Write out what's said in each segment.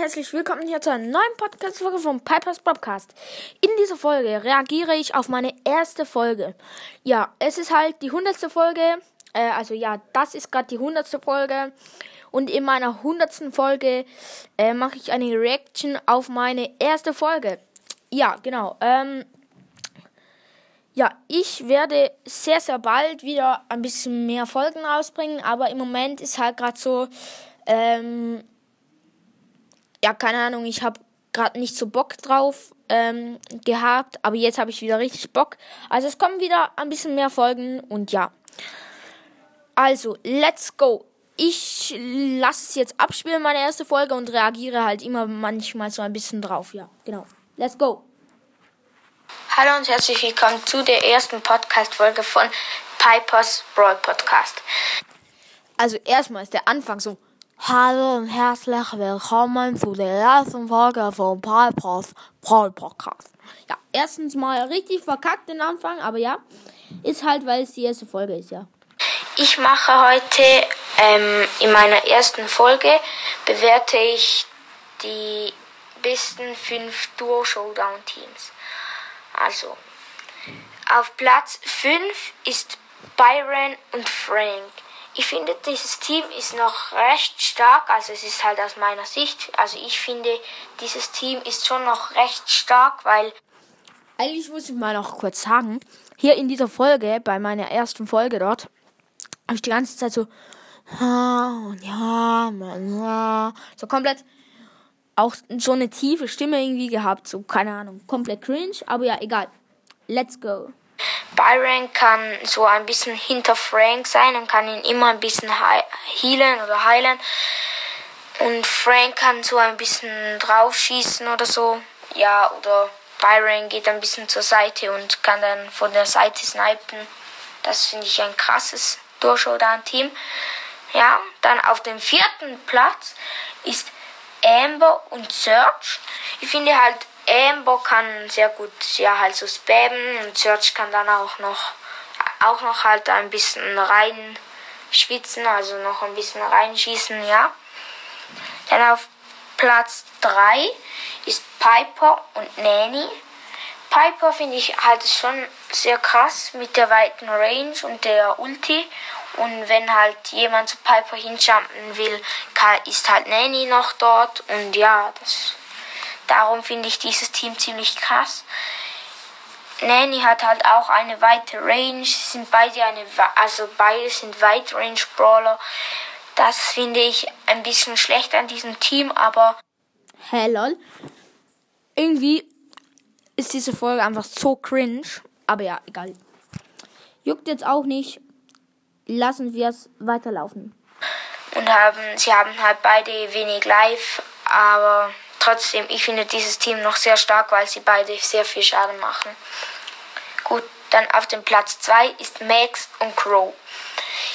herzlich willkommen hier zu einer neuen Podcast-Folge vom Pipers Podcast. In dieser Folge reagiere ich auf meine erste Folge. Ja, es ist halt die hundertste Folge. Äh, also ja, das ist gerade die hundertste Folge. Und in meiner hundertsten Folge äh, mache ich eine Reaction auf meine erste Folge. Ja, genau. Ähm, ja, ich werde sehr, sehr bald wieder ein bisschen mehr Folgen rausbringen. Aber im Moment ist halt gerade so... Ähm, ja, keine Ahnung, ich habe gerade nicht so Bock drauf ähm, gehabt, aber jetzt habe ich wieder richtig Bock. Also es kommen wieder ein bisschen mehr Folgen und ja. Also, let's go. Ich lasse es jetzt abspielen, meine erste Folge, und reagiere halt immer manchmal so ein bisschen drauf. Ja, genau. Let's go. Hallo und herzlich willkommen zu der ersten Podcast-Folge von Pipers Brawl Podcast. Also erstmal ist der Anfang so. Hallo und herzlich willkommen zu der ersten Folge von Pipers Brawl Podcast. Ja, erstens mal richtig verkackt den Anfang, aber ja, ist halt, weil es die erste Folge ist, ja. Ich mache heute ähm, in meiner ersten Folge bewerte ich die besten fünf Duo Showdown Teams. Also auf Platz 5 ist Byron und Frank. Ich finde, dieses Team ist noch recht stark. Also es ist halt aus meiner Sicht. Also ich finde, dieses Team ist schon noch recht stark, weil... Eigentlich muss ich mal noch kurz sagen, hier in dieser Folge, bei meiner ersten Folge dort, habe ich die ganze Zeit so... So komplett auch so eine tiefe Stimme irgendwie gehabt. So, keine Ahnung, komplett cringe. Aber ja, egal. Let's go. Byron kann so ein bisschen hinter Frank sein und kann ihn immer ein bisschen healen oder heilen. Und Frank kann so ein bisschen draufschießen oder so. Ja, oder Byron geht ein bisschen zur Seite und kann dann von der Seite snipen. Das finde ich ein krasses Durchschaudown-Team. Ja, dann auf dem vierten Platz ist Amber und Search. Ich finde halt, Amber kann sehr gut ja halt so spammen und Search kann dann auch noch auch noch halt ein bisschen rein schwitzen, also noch ein bisschen reinschießen, ja. Dann auf Platz 3 ist Piper und Nanny. Piper finde ich halt schon sehr krass mit der weiten Range und der Ulti. Und wenn halt jemand zu Piper hinjumpen will, ist halt Nanny noch dort. Und ja, das Darum finde ich dieses Team ziemlich krass. Nanny hat halt auch eine weite Range. Sie sind beide eine, also beide sind Wide Range Brawler. Das finde ich ein bisschen schlecht an diesem Team, aber. Hey lol. Irgendwie ist diese Folge einfach so cringe. Aber ja, egal. Juckt jetzt auch nicht. Lassen wir es weiterlaufen. Und haben, sie haben halt beide wenig Live, aber Trotzdem, ich finde dieses Team noch sehr stark, weil sie beide sehr viel Schaden machen. Gut, dann auf dem Platz 2 ist Max und Crow.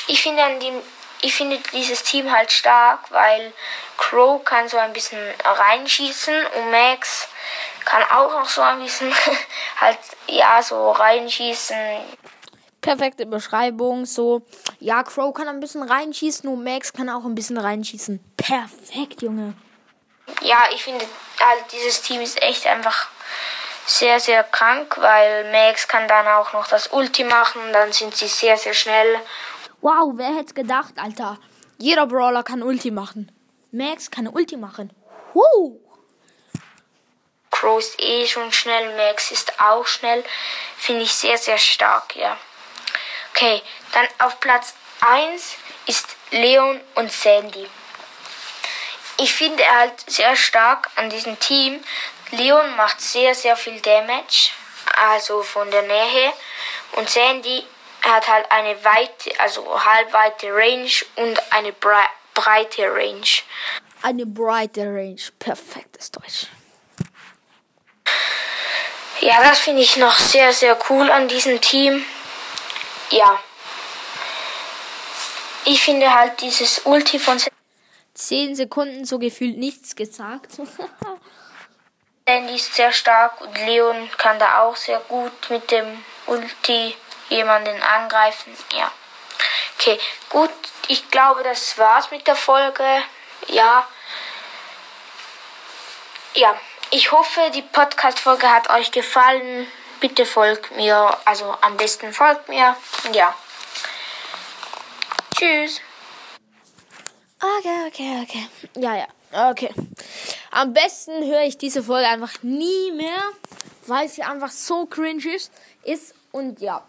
Ich finde, an dem, ich finde dieses Team halt stark, weil Crow kann so ein bisschen reinschießen und Max kann auch noch so ein bisschen halt, ja, so reinschießen. Perfekte Beschreibung, so, ja, Crow kann ein bisschen reinschießen und Max kann auch ein bisschen reinschießen. Perfekt, Junge ja, ich finde halt dieses Team ist echt einfach sehr, sehr krank, weil Max kann dann auch noch das Ulti machen, dann sind sie sehr, sehr schnell. Wow, wer hätte gedacht, Alter? Jeder Brawler kann Ulti machen. Max kann Ulti machen. Huh. Crow ist eh schon schnell, Max ist auch schnell. Finde ich sehr, sehr stark, ja. Okay, dann auf Platz 1 ist Leon und Sandy ich finde halt sehr stark an diesem Team, Leon macht sehr, sehr viel Damage, also von der Nähe. Und Sandy hat halt eine weite, also halbweite Range und eine breite Range. Eine breite Range, perfektes Deutsch. Ja, das finde ich noch sehr, sehr cool an diesem Team. Ja. Ich finde halt dieses Ulti von Sandy 10 Sekunden so gefühlt nichts gesagt. Sandy ist sehr stark und Leon kann da auch sehr gut mit dem Ulti jemanden angreifen. Ja. Okay, gut. Ich glaube, das war's mit der Folge. Ja. ja, ich hoffe, die Podcast-Folge hat euch gefallen. Bitte folgt mir, also am besten folgt mir. Ja. Tschüss. Okay, okay, okay. Ja, ja, okay. Am besten höre ich diese Folge einfach nie mehr, weil sie einfach so cringe ist. ist. Und ja,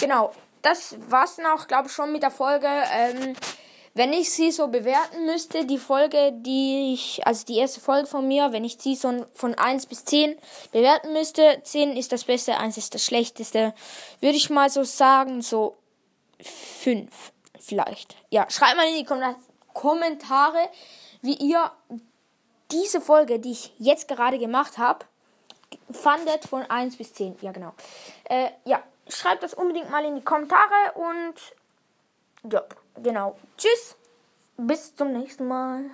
genau. Das war's dann auch, glaube ich, schon mit der Folge. Ähm, wenn ich sie so bewerten müsste, die Folge, die ich, also die erste Folge von mir, wenn ich sie so von 1 bis 10 bewerten müsste, 10 ist das Beste, 1 ist das Schlechteste, würde ich mal so sagen, so 5 vielleicht. Ja, schreibt mal in die Kommentare, wie ihr diese Folge, die ich jetzt gerade gemacht habe, fandet von 1 bis 10. Ja, genau. Äh, ja, schreibt das unbedingt mal in die Kommentare und ja, genau. Tschüss. Bis zum nächsten Mal.